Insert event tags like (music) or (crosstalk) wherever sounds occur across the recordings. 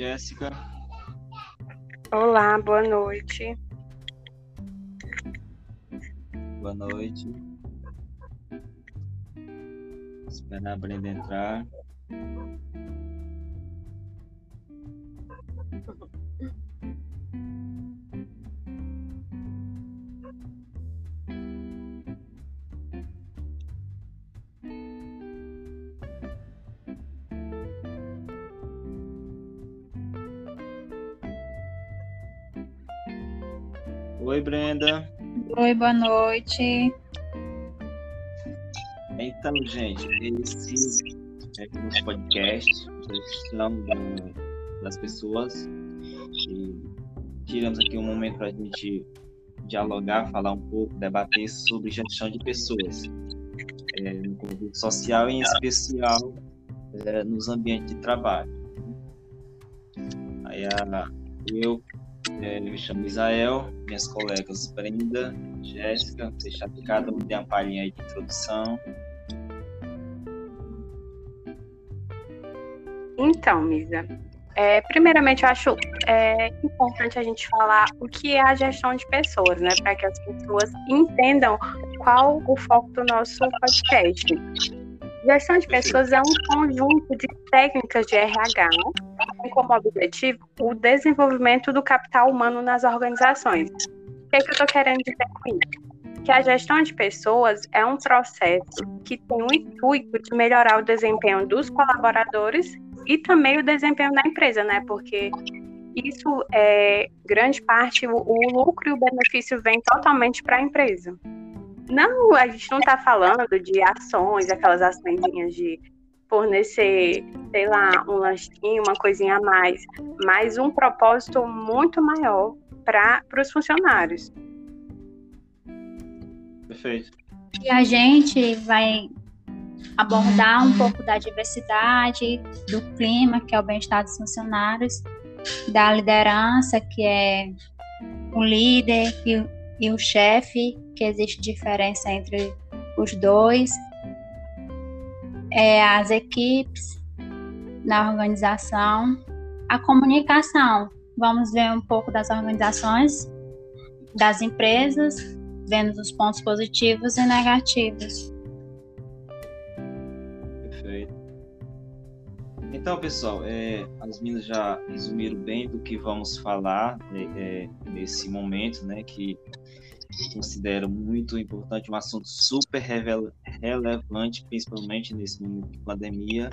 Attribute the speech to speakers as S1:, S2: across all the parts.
S1: Jéssica.
S2: Olá, boa noite.
S1: Boa noite. Esperar a Brenda entrar. Oi, Brenda.
S3: Oi, boa noite.
S1: Então, gente, esse é o nosso podcast, gestão das pessoas. E tiramos aqui um momento para a gente dialogar, falar um pouco, debater sobre gestão de pessoas, é, no contexto social e, em especial, é, nos ambientes de trabalho. Aí, a, eu é, me chamo Isael, minhas colegas Brenda, Jéssica, deixar que cada um dê uma palhinha aí de introdução.
S2: Então, Misa, é, primeiramente eu acho é, importante a gente falar o que é a gestão de pessoas, né? Para que as pessoas entendam qual o foco do nosso podcast. Gestão de pessoas é um conjunto de técnicas de RH, né? tem como objetivo o desenvolvimento do capital humano nas organizações. O que, é que eu estou querendo dizer com isso? Que a gestão de pessoas é um processo que tem o intuito de melhorar o desempenho dos colaboradores e também o desempenho da empresa, né? Porque isso é grande parte, o, o lucro e o benefício vem totalmente para a empresa. Não, a gente não está falando de ações, aquelas ações de fornecer, sei lá, um lanchinho, uma coisinha a mais, mas um propósito muito maior para os funcionários.
S1: Perfeito.
S3: E a gente vai abordar um pouco da diversidade, do clima, que é o bem-estar dos funcionários, da liderança, que é o líder e, e o chefe, que existe diferença entre os dois, é, as equipes na organização, a comunicação. Vamos ver um pouco das organizações, das empresas, vendo os pontos positivos e negativos.
S1: Perfeito. Então, pessoal, é, as meninas já resumiram bem do que vamos falar é, é, nesse momento, né? Que considero muito importante, um assunto super relevante, principalmente nesse momento de pandemia,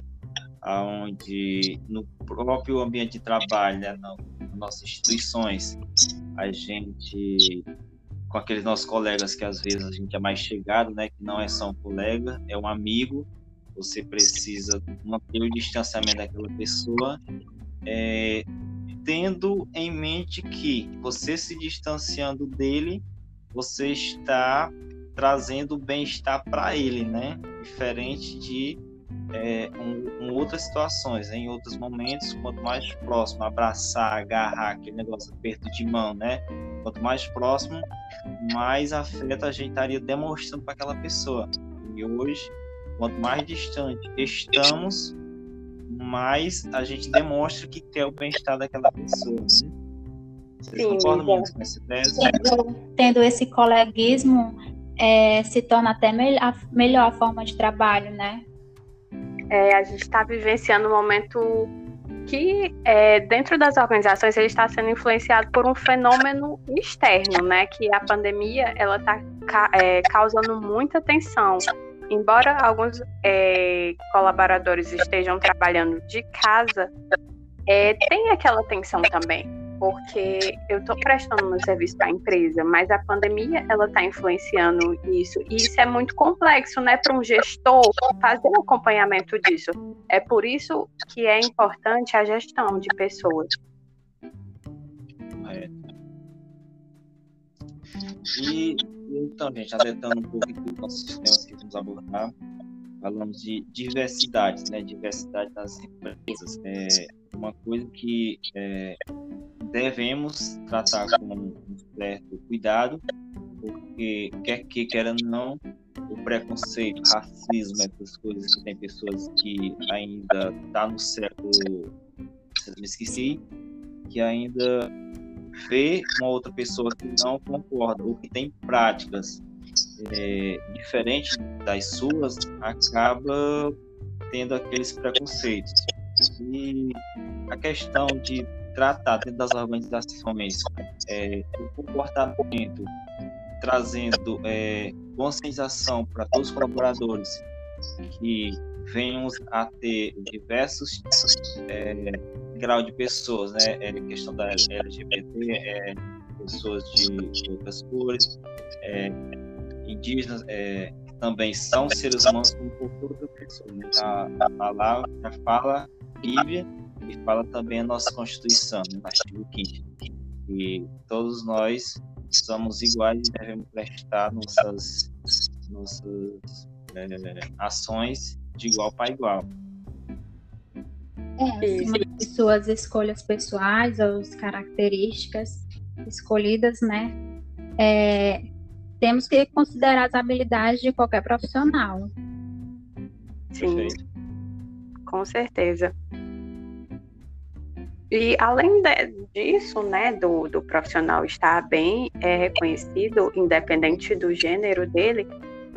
S1: onde no próprio ambiente de trabalho, né, nas nossas instituições, a gente, com aqueles nossos colegas que às vezes a gente é mais chegado, né, que não é só um colega, é um amigo, você precisa manter o distanciamento daquela pessoa, é, tendo em mente que você se distanciando dele, você está trazendo bem-estar para ele, né? Diferente de é, um, um, outras situações, em outros momentos, quanto mais próximo, abraçar, agarrar, aquele negócio, aperto de mão, né? Quanto mais próximo, mais afeto a gente estaria demonstrando para aquela pessoa. E hoje, quanto mais distante estamos, mais a gente demonstra que quer o bem-estar daquela pessoa. Né? Vocês Sim, concordam muito com essa tese?
S3: Tendo esse coleguismo, é, se torna até me a melhor a forma de trabalho, né?
S2: É, a gente está vivenciando um momento que é, dentro das organizações ele está sendo influenciado por um fenômeno externo, né? Que a pandemia ela está ca é, causando muita tensão. Embora alguns é, colaboradores estejam trabalhando de casa, é, tem aquela tensão também porque eu estou prestando meu serviço para a empresa, mas a pandemia ela está influenciando isso e isso é muito complexo, né, para um gestor fazer o acompanhamento disso. É por isso que é importante a gestão de pessoas.
S1: É. E então, gente, adetando um pouco dos nossos sistemas que vamos abordar, falamos de diversidade, né, diversidade das empresas. É uma coisa que é, devemos tratar com um certo cuidado, porque quer que ou não, o preconceito, racismo, essas coisas que tem pessoas que ainda tá no século me esqueci, que ainda vê uma outra pessoa que não concorda ou que tem práticas é, diferentes das suas, acaba tendo aqueles preconceitos. E a questão de tratar dentro das organizações é, o comportamento, trazendo é, conscientização para todos os colaboradores que venham a ter diversos é, graus de pessoas, né? É, questão da LGBT, é, pessoas de, outras cores, é, indígenas, é, também são seres humanos como qualquer outra pessoa. Né? A, a palavra fala Bíblia e fala também a nossa Constituição, no artigo 5 E todos nós somos iguais e devemos prestar nossas, nossas é, ações de igual para igual.
S3: É, suas escolhas pessoais ou características escolhidas, né? É, temos que considerar as habilidades de qualquer profissional.
S2: Sim, com certeza. E além de, disso, né, do, do profissional estar bem é, reconhecido, independente do gênero dele,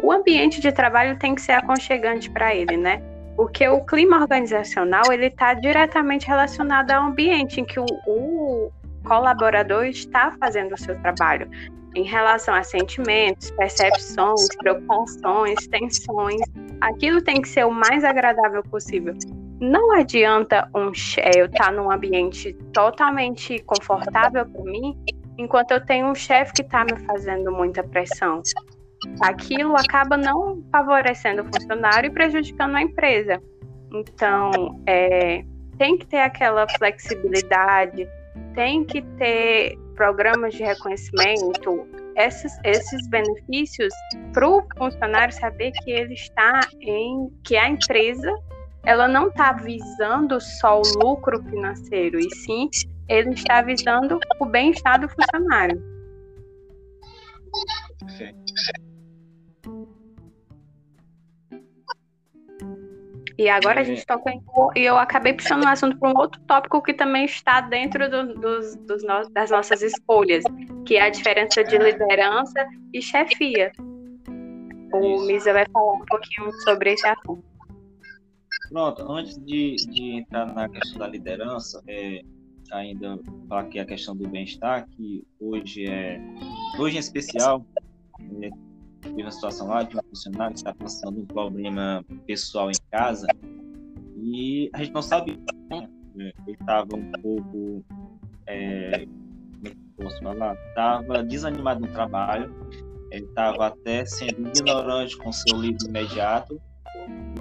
S2: o ambiente de trabalho tem que ser aconchegante para ele, né? Porque o clima organizacional ele está diretamente relacionado ao ambiente em que o, o colaborador está fazendo o seu trabalho em relação a sentimentos, percepções, preocupações, tensões. Aquilo tem que ser o mais agradável possível. Não adianta um, eu estar tá num ambiente totalmente confortável para mim, enquanto eu tenho um chefe que está me fazendo muita pressão. Aquilo acaba não favorecendo o funcionário e prejudicando a empresa. Então, é, tem que ter aquela flexibilidade, tem que ter programas de reconhecimento, esses, esses benefícios para o funcionário saber que ele está em que a empresa ela não está visando só o lucro financeiro, e sim ele está visando o bem-estar do funcionário. Sim. E agora a gente toca em, e eu acabei puxando o um assunto para um outro tópico que também está dentro do, dos, dos no, das nossas escolhas, que é a diferença de liderança e chefia. O Misa vai falar um pouquinho sobre esse assunto.
S1: Pronto, antes de, de entrar na questão da liderança, é, ainda falar aqui a questão do bem-estar, que hoje é hoje em especial é, tive uma situação lá de um funcionário que está passando um problema pessoal em casa e a gente não sabia. Né? Ele estava um pouco. É, é que posso falar? Estava desanimado no trabalho, ele estava até sendo ignorante com seu líder imediato.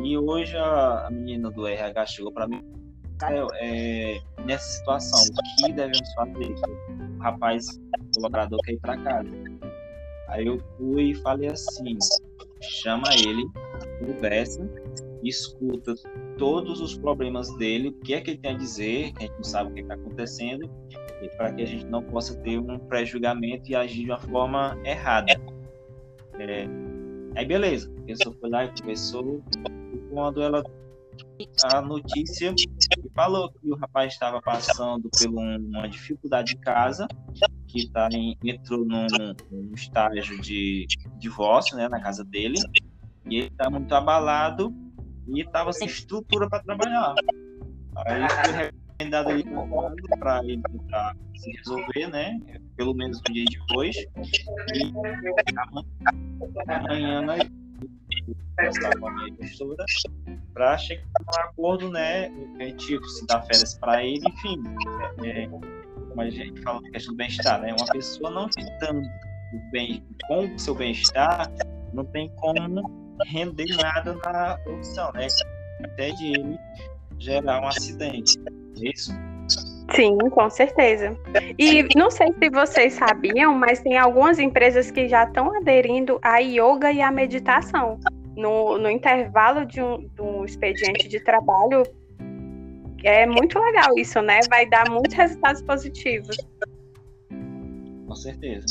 S1: E hoje a, a menina do RH chegou para mim é, é, nessa situação, o que devemos fazer? O rapaz, o colaborador quer ir para casa Aí eu fui e falei assim: chama ele, conversa, escuta todos os problemas dele, o que é que ele tem a dizer, que a gente não sabe o que está acontecendo, para que a gente não possa ter um pré-julgamento e agir de uma forma errada. É, aí beleza, a pessoa foi lá e conversou, quando ela a notícia falou que o rapaz estava passando por uma dificuldade em casa, que tá em, entrou num, num, estágio de divórcio né, na casa dele, e ele está muito abalado e estava sem estrutura para trabalhar. Aí foi recomendado ele para ele tentar se resolver, né? Pelo menos um dia depois. E amanhã nós com a minha gestora para chegar a um acordo, né? Gente se dá férias para ele, enfim. É, é, como a gente fala da questão do bem-estar, né? Uma pessoa não estando bem, com o seu bem-estar, não tem como render nada na produção, né? Até de ele gerar um acidente. É isso?
S2: Sim, com certeza. E não sei se vocês sabiam, mas tem algumas empresas que já estão aderindo à yoga e à meditação. No, no intervalo de um, de um expediente de trabalho, é muito legal isso, né? Vai dar muitos resultados positivos.
S1: Com certeza.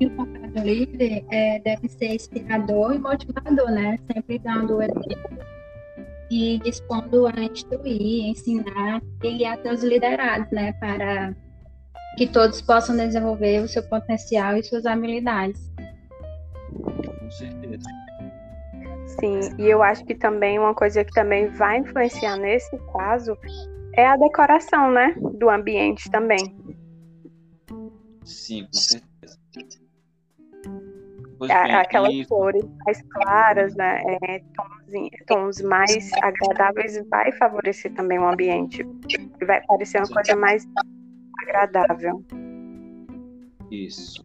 S3: E o papel do líder é, deve ser inspirador e motivador, né? Sempre dando exemplo e dispondo a instruir, ensinar e até os liderados, né, para que todos possam desenvolver o seu potencial e suas habilidades.
S1: Com certeza.
S2: Sim, e eu acho que também uma coisa que também vai influenciar nesse caso é a decoração, né, do ambiente também.
S1: Sim, com certeza.
S2: Aquelas e... cores mais claras, né, é, tons, tons mais agradáveis vai favorecer também o ambiente. Vai parecer uma coisa mais agradável.
S1: Isso.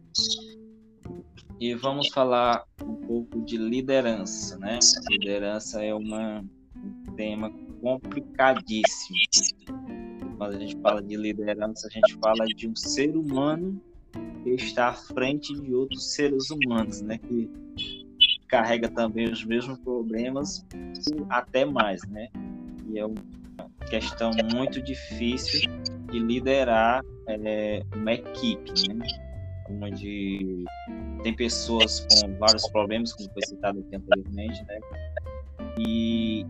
S1: E vamos falar pouco de liderança, né? Liderança é uma, um tema complicadíssimo. Quando a gente fala de liderança, a gente fala de um ser humano que está à frente de outros seres humanos, né? Que carrega também os mesmos problemas, até mais, né? E é uma questão muito difícil de liderar é, uma equipe, né? onde tem pessoas com vários problemas, como foi citado aqui anteriormente, né? E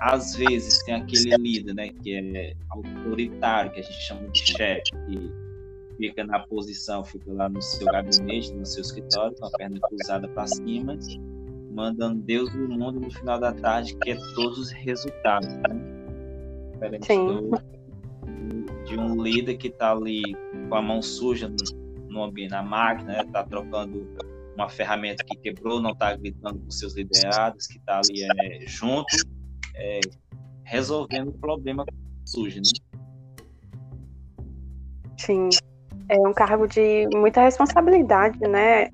S1: às vezes tem aquele líder, né, que é autoritário, que a gente chama de chefe, que fica na posição, fica lá no seu gabinete, no seu escritório, com a perna cruzada para cima, mandando Deus no mundo no final da tarde, que é todos os resultados, né? Sim. Do, de um líder que está ali com a mão suja no, no ambiente, na máquina, está né? trocando uma ferramenta que quebrou, não está gritando com seus liderados, que está ali é, junto, é, resolvendo o problema que surge, né?
S2: Sim, é um cargo de muita responsabilidade, né?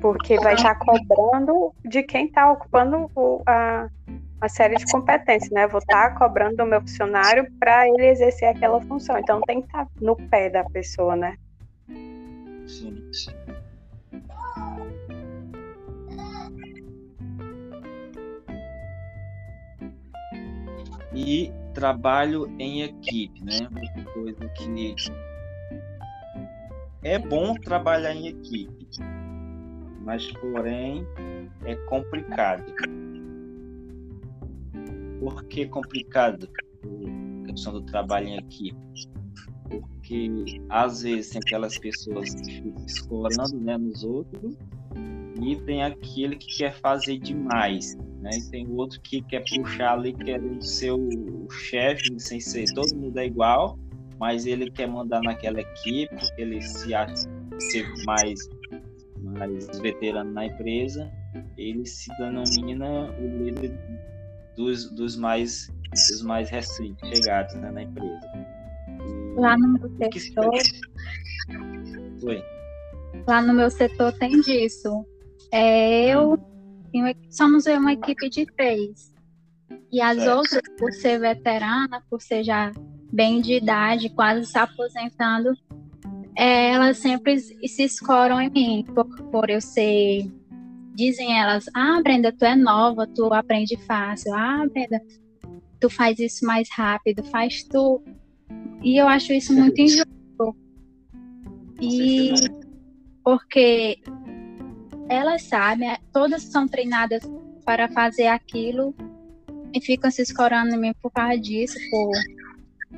S2: Porque vai estar cobrando de quem está ocupando o, a, uma série de competências, né? Vou estar tá cobrando do meu funcionário para ele exercer aquela função. Então tem que estar tá no pé da pessoa, né?
S1: Sim, sim. E trabalho em equipe, né? Coisa que é bom trabalhar em equipe, mas porém é complicado. Por que complicado a questão do trabalho em equipe? Porque às vezes tem aquelas pessoas que ficam né, nos outros e tem aquele que quer fazer demais, né? E tem o outro que quer puxar ali, querendo ser o chefe, sem ser todo mundo é igual, mas ele quer mandar naquela equipe, porque ele se acha ser mais, mais veterano na empresa, ele se denomina o líder dos, dos mais dos mais recentes chegados né, na empresa.
S3: E... Lá no meu setor.
S1: Oi.
S3: Lá no meu setor tem disso. É, eu tenho, somos uma equipe de três. E as certo. outras, por ser veterana, por ser já bem de idade, quase se aposentando, é, elas sempre se escoram em mim, por, por eu ser dizem elas: Ah, Brenda, tu é nova, tu aprende fácil. Ah, Brenda, tu faz isso mais rápido, faz tu. E eu acho isso muito injusto. E porque elas sabem, todas são treinadas para fazer aquilo e ficam se escorando em mim por causa disso, por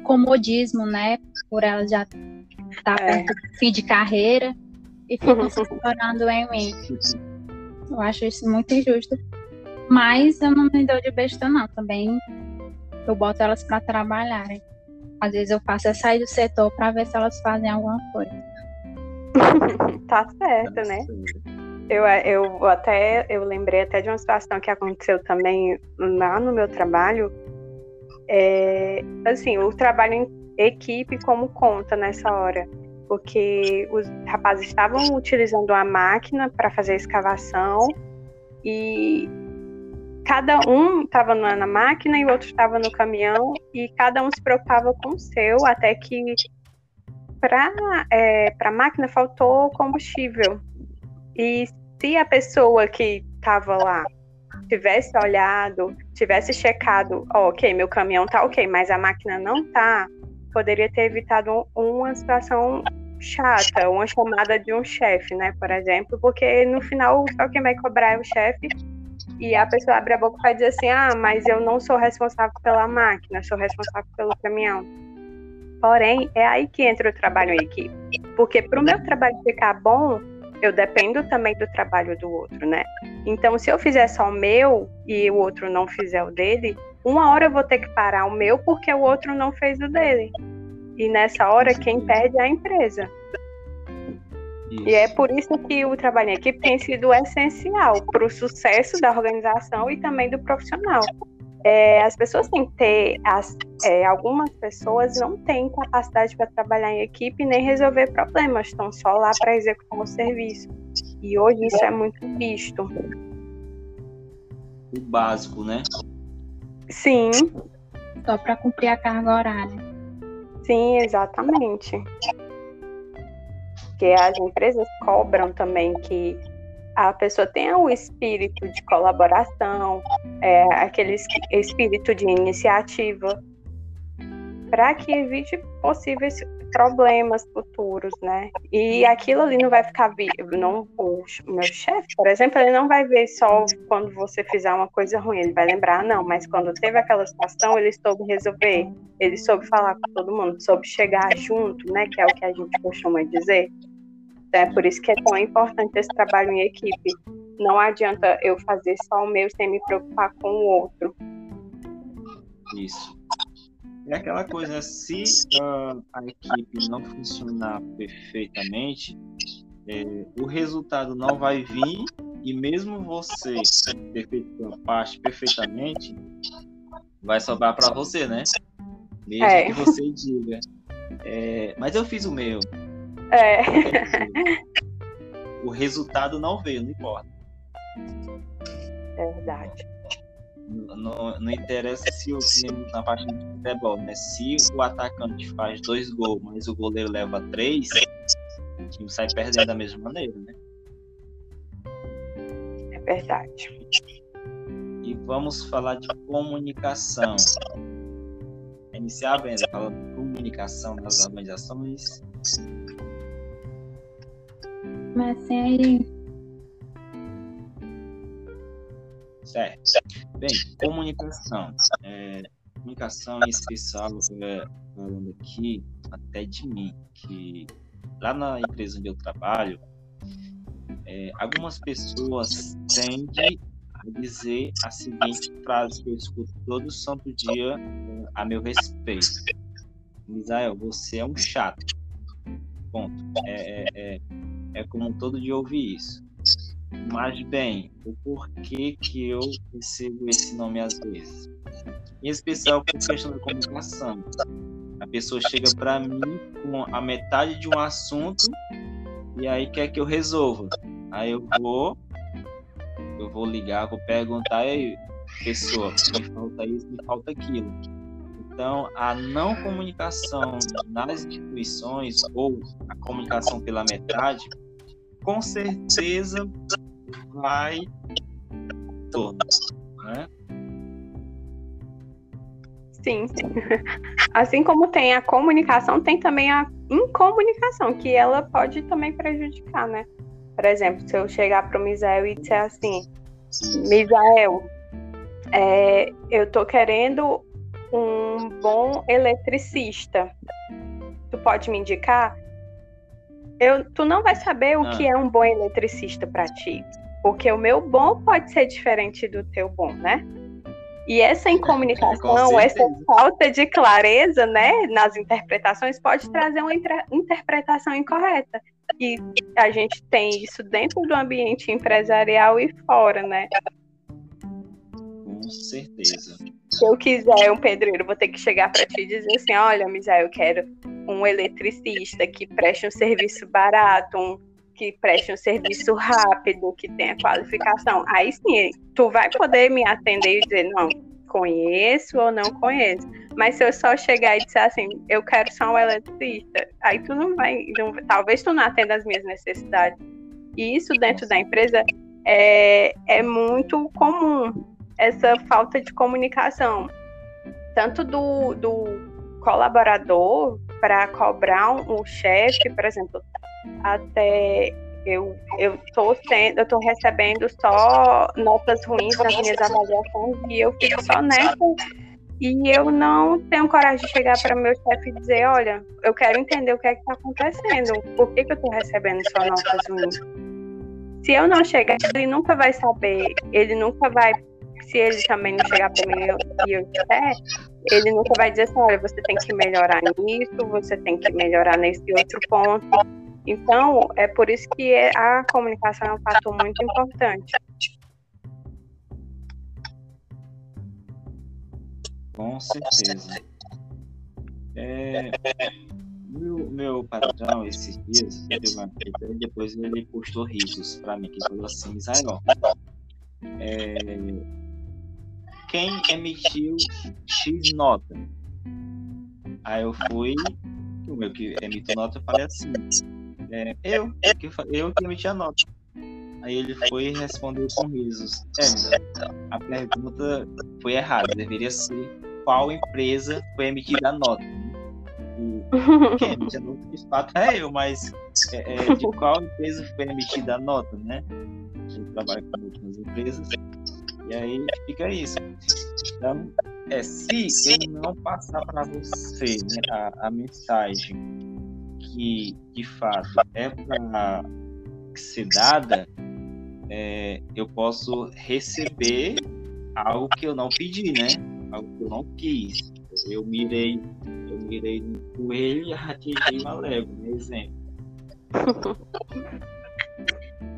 S3: comodismo, né? Por elas já estar tá é. fim de carreira e ficam se escorando em mim. Eu acho isso muito injusto. Mas eu não me dou de besta, não. Também eu boto elas para trabalharem. Às vezes eu faço é sair do setor para ver se elas fazem alguma coisa. (laughs)
S2: tá certo, né? Eu, eu até eu lembrei até de uma situação que aconteceu também lá no meu trabalho. É, assim, o trabalho em equipe como conta nessa hora porque os rapazes estavam utilizando a máquina para fazer a escavação e cada um estava na máquina e o outro estava no caminhão e cada um se preocupava com o seu até que para é, a máquina faltou combustível. E se a pessoa que estava lá tivesse olhado, tivesse checado, oh, ok, meu caminhão tá ok, mas a máquina não tá, poderia ter evitado uma situação chata, uma chamada de um chefe, né, por exemplo, porque no final só quem vai cobrar é o chefe e a pessoa abre a boca para dizer assim: ah, mas eu não sou responsável pela máquina, sou responsável pelo caminhão. Porém, é aí que entra o trabalho em equipe. Porque para o meu trabalho ficar bom, eu dependo também do trabalho do outro, né? Então, se eu fizer só o meu e o outro não fizer o dele, uma hora eu vou ter que parar o meu porque o outro não fez o dele. E nessa hora, quem perde é a empresa. Isso. E é por isso que o trabalho em equipe tem sido essencial para o sucesso da organização e também do profissional. É, as pessoas têm que ter, as, é, algumas pessoas não têm capacidade para trabalhar em equipe nem resolver problemas, estão só lá para executar o serviço. E hoje isso é muito visto.
S1: O básico, né?
S2: Sim.
S3: Só para cumprir a carga horária.
S2: Sim, exatamente porque as empresas cobram também que a pessoa tenha o espírito de colaboração, é, aquele espírito de iniciativa, para que evite possíveis problemas futuros, né? E aquilo ali não vai ficar vivo. Não, o meu chefe, por exemplo, ele não vai ver só quando você fizer uma coisa ruim, ele vai lembrar, não, mas quando teve aquela situação, ele soube resolver, ele soube falar com todo mundo, soube chegar junto, né? Que é o que a gente costuma dizer. É por isso que é tão importante esse trabalho em equipe. Não adianta eu fazer só o meu sem me preocupar com o outro.
S1: Isso. É aquela coisa, se uh, a equipe não funcionar perfeitamente, é, o resultado não vai vir e mesmo você ter feito a parte perfeitamente, vai sobrar para você, né? Mesmo é. que você diga, é, mas eu fiz o meu,
S2: é.
S1: O resultado não veio, não importa.
S2: É verdade.
S1: Não, não, interessa se o na parte de futebol, né? Se o atacante faz dois gols, mas o goleiro leva três, o time sai perdendo da mesma maneira, né?
S2: É verdade.
S1: E vamos falar de comunicação. Iniciar, Brenda, falando de comunicação nas organizações.
S3: Comecem aí.
S1: Certo. Bem, comunicação. É, comunicação em especial, é, falando aqui até de mim, que lá na empresa onde eu trabalho, é, algumas pessoas tendem a dizer a seguinte frase que eu escuto todo santo dia é, a meu respeito. Misael, você é um chato. Ponto. É, é, é é como todo dia ouvir isso. Mas, bem, o porquê que eu recebo esse nome às vezes? Em especial por questão da comunicação. A pessoa chega para mim com a metade de um assunto e aí quer que eu resolva. Aí eu vou, eu vou ligar, vou perguntar, aí, pessoa, me falta isso, me falta aquilo. Então, a não comunicação nas instituições ou a comunicação pela metade com certeza vai todos, né?
S2: Sim. (laughs) Assim como tem a comunicação, tem também a incomunicação, que ela pode também prejudicar, né? Por exemplo, se eu chegar para o Misael e disser assim, Misael, é, eu tô querendo um bom eletricista. Tu pode me indicar? Eu, tu não vai saber o ah. que é um bom eletricista para ti. Porque o meu bom pode ser diferente do teu bom, né? E essa incomunicação, essa falta de clareza, né, nas interpretações, pode trazer uma interpretação incorreta. E a gente tem isso dentro do ambiente empresarial e fora, né?
S1: Com certeza.
S2: Se eu quiser um pedreiro, vou ter que chegar para ti e dizer assim: olha, Misael, eu quero um eletricista que preste um serviço barato, um, que preste um serviço rápido, que tenha qualificação. Aí sim, tu vai poder me atender e dizer, não, conheço ou não conheço. Mas se eu só chegar e disser assim, eu quero só um eletricista, aí tu não vai, não, talvez tu não atenda as minhas necessidades. E isso dentro da empresa é, é muito comum, essa falta de comunicação. Tanto do, do colaborador para cobrar um, um chefe, por exemplo, até eu eu tô sendo, eu tô recebendo só notas ruins nas minhas avaliações e eu fico só nessa e eu não tenho coragem de chegar para meu chefe e dizer, olha, eu quero entender o que é que está acontecendo, por que, que eu estou recebendo só notas ruins. Se eu não chegar, ele nunca vai saber, ele nunca vai, se ele também não chegar para mim e eu disser, ele nunca vai dizer assim, olha, você tem que melhorar nisso, você tem que melhorar nesse outro ponto. Então, é por isso que a comunicação é um fator muito importante.
S1: Com certeza. É, meu, meu patrão, esses dias, teve uma treta e depois ele postou risos para mim, que falou assim, Israel, é, quem emitiu X nota? Aí eu fui, o meu que emitiu nota, eu falei assim, é, eu, que, eu que emiti a nota. Aí ele foi e respondeu com risos. É, a pergunta foi errada, deveria ser qual empresa foi emitida a nota. E quem emite a nota de fato é eu, mas é, é, de qual empresa foi emitida a nota, né? A gente trabalha com muitas empresas. E aí fica isso. Então, é, se eu não passar para você né, a, a mensagem que de fato é para ser dada, é, eu posso receber algo que eu não pedi, né? Algo que eu não quis. Eu mirei, eu mirei no coelho e atingi uma légua, um exemplo. (laughs)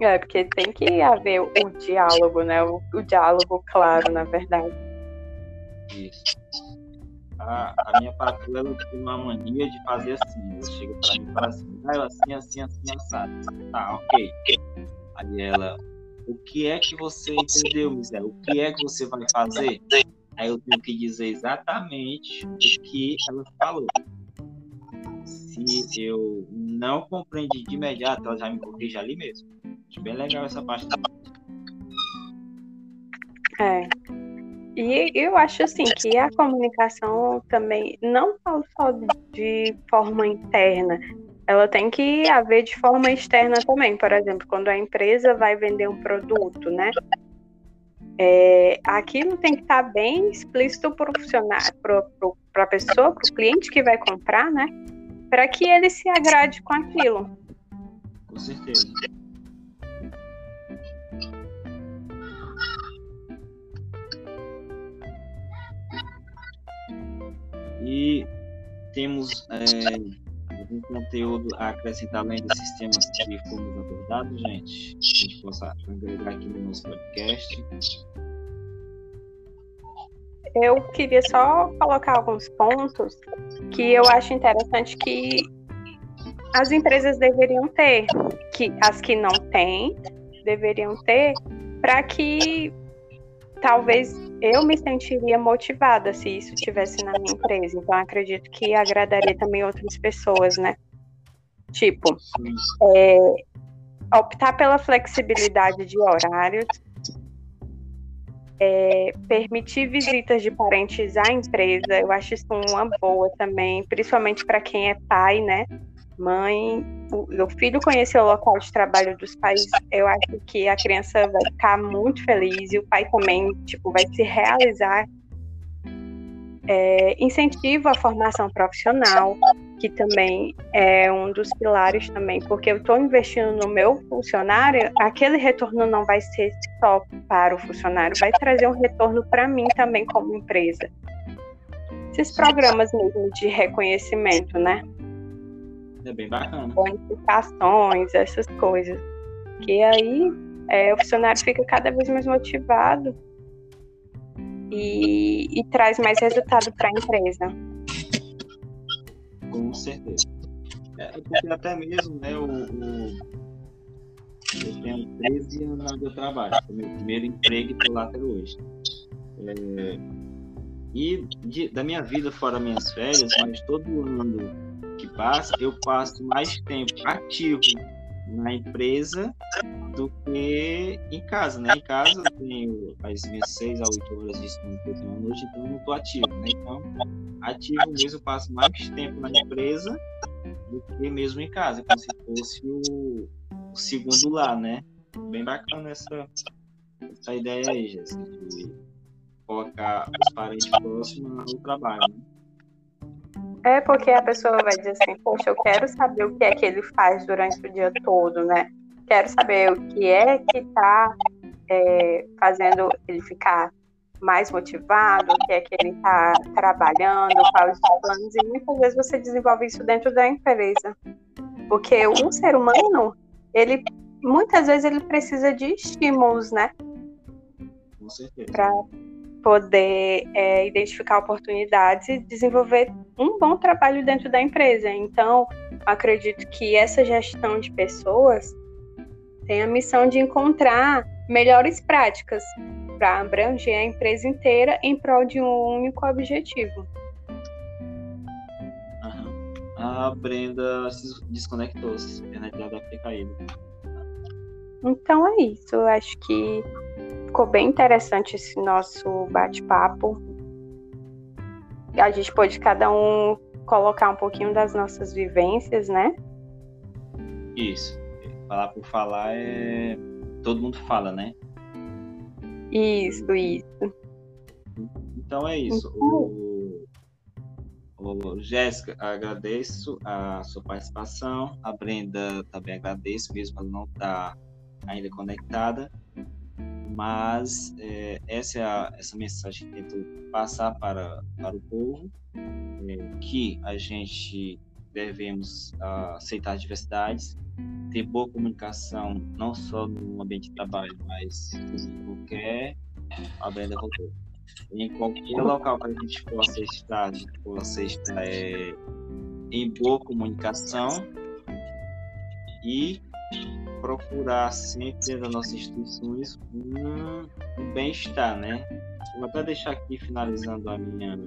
S2: É, porque tem que haver o, diálogo, né? O, o, diálogo claro, na verdade.
S1: Isso. A, a minha patroa, tem uma mania de fazer assim. Ela chega pra mim e fala assim, ah, assim, assim, assim, assado. Tá, ok. Aí ela, o que é que você entendeu, Miséria? O que é que você vai fazer? Aí eu tenho que dizer exatamente o que ela falou. Se eu não compreendi de imediato, ela já me corrige ali mesmo. Acho bem legal essa parte
S2: É. E eu acho assim que a comunicação também, não só de forma interna, ela tem que haver de forma externa também. Por exemplo, quando a empresa vai vender um produto, né? É, aquilo tem que estar bem explícito para o funcionário, para a pessoa, para o cliente que vai comprar, né? Para que ele se agrade com aquilo.
S1: Com certeza. E temos é, algum conteúdo a acrescentar além desses temas que fomos abordados, gente? A gente possa agregar aqui no nosso podcast.
S2: Eu queria só colocar alguns pontos que eu acho interessante que as empresas deveriam ter, que as que não têm deveriam ter, para que talvez eu me sentiria motivada se isso estivesse na minha empresa. Então, acredito que agradaria também outras pessoas, né? Tipo, é, optar pela flexibilidade de horários, é, permitir visitas de parentes à empresa, eu acho isso uma boa também, principalmente para quem é pai, né? Mãe, o, o filho conhecer o local de trabalho dos pais, eu acho que a criança vai ficar muito feliz e o pai também, tipo, vai se realizar. É, incentiva a formação profissional, que também é um dos pilares também, porque eu estou investindo no meu funcionário, aquele retorno não vai ser só para o funcionário, vai trazer um retorno para mim também como empresa. Esses programas mesmo de reconhecimento, né?
S1: É bem bacana.
S2: Bonificações, essas coisas. Que aí é, o funcionário fica cada vez mais motivado e, e traz mais resultado para a empresa.
S1: Com certeza. É, porque até mesmo, né, o, o, eu tenho 13 anos eu trabalho, foi meu primeiro emprego e estou lá até hoje. É, e de, da minha vida fora minhas férias, mas todo ano eu passo mais tempo ativo na empresa do que em casa, né? Em casa eu tenho as minhas 6 a 8 horas de estudo que eu tenho à noite, então eu não estou ativo, né? Então, ativo mesmo, eu passo mais tempo na empresa do que mesmo em casa, como se fosse o, o segundo lar, né? Bem bacana essa, essa ideia aí, Jéssica, de colocar os parentes próximos ao trabalho, né?
S2: É porque a pessoa vai dizer assim, poxa, eu quero saber o que é que ele faz durante o dia todo, né? Quero saber o que é que está é, fazendo ele ficar mais motivado, o que é que ele está trabalhando, quais os planos, e muitas vezes você desenvolve isso dentro da empresa. Porque um ser humano, ele muitas vezes ele precisa de estímulos, né?
S1: Com certeza.
S2: Para poder é, identificar oportunidades e desenvolver um bom trabalho dentro da empresa. Então, acredito que essa gestão de pessoas tem a missão de encontrar melhores práticas para abranger a empresa inteira em prol de um único objetivo.
S1: A Brenda se desconectou, a internet deve ter caído.
S2: Então é isso, eu acho que ficou bem interessante esse nosso bate-papo. A gente pôde cada um colocar um pouquinho das nossas vivências, né?
S1: Isso. Falar por falar é. Todo mundo fala, né?
S2: Isso, isso.
S1: Então é isso. O, o Jéssica, agradeço a sua participação. A Brenda também agradeço, mesmo ela não estar tá ainda conectada mas é, essa é a, essa mensagem que tento passar para, para o povo, é, que a gente devemos uh, aceitar diversidades, ter boa comunicação, não só no ambiente de trabalho, mas em qualquer, a Brenda voltou, em qualquer local que a gente possa estar, a gente possa estar é, em boa comunicação e procurar sempre das nossas instituições um, um bem-estar, né? Vou até deixar aqui finalizando a minha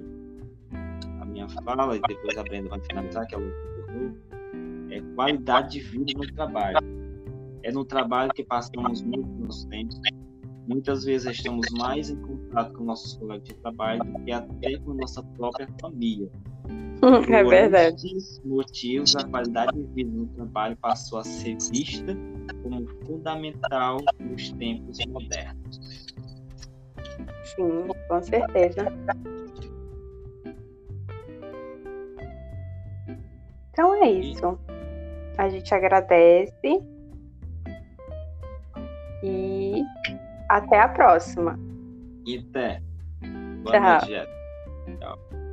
S1: a minha fala e depois a Brenda vai finalizar, que é o é qualidade de vida no trabalho. É no trabalho que passamos muito nosso tempo. Muitas vezes estamos mais em contato com nossos colegas de trabalho do que até com nossa própria família. (laughs)
S2: É Por verdade.
S1: esses motivos, a qualidade de vida no trabalho passou a ser vista como fundamental nos tempos modernos.
S2: Sim, com certeza. Então é isso. A gente agradece e até a próxima.
S1: E até.
S2: Boa Tchau. noite, Tchau.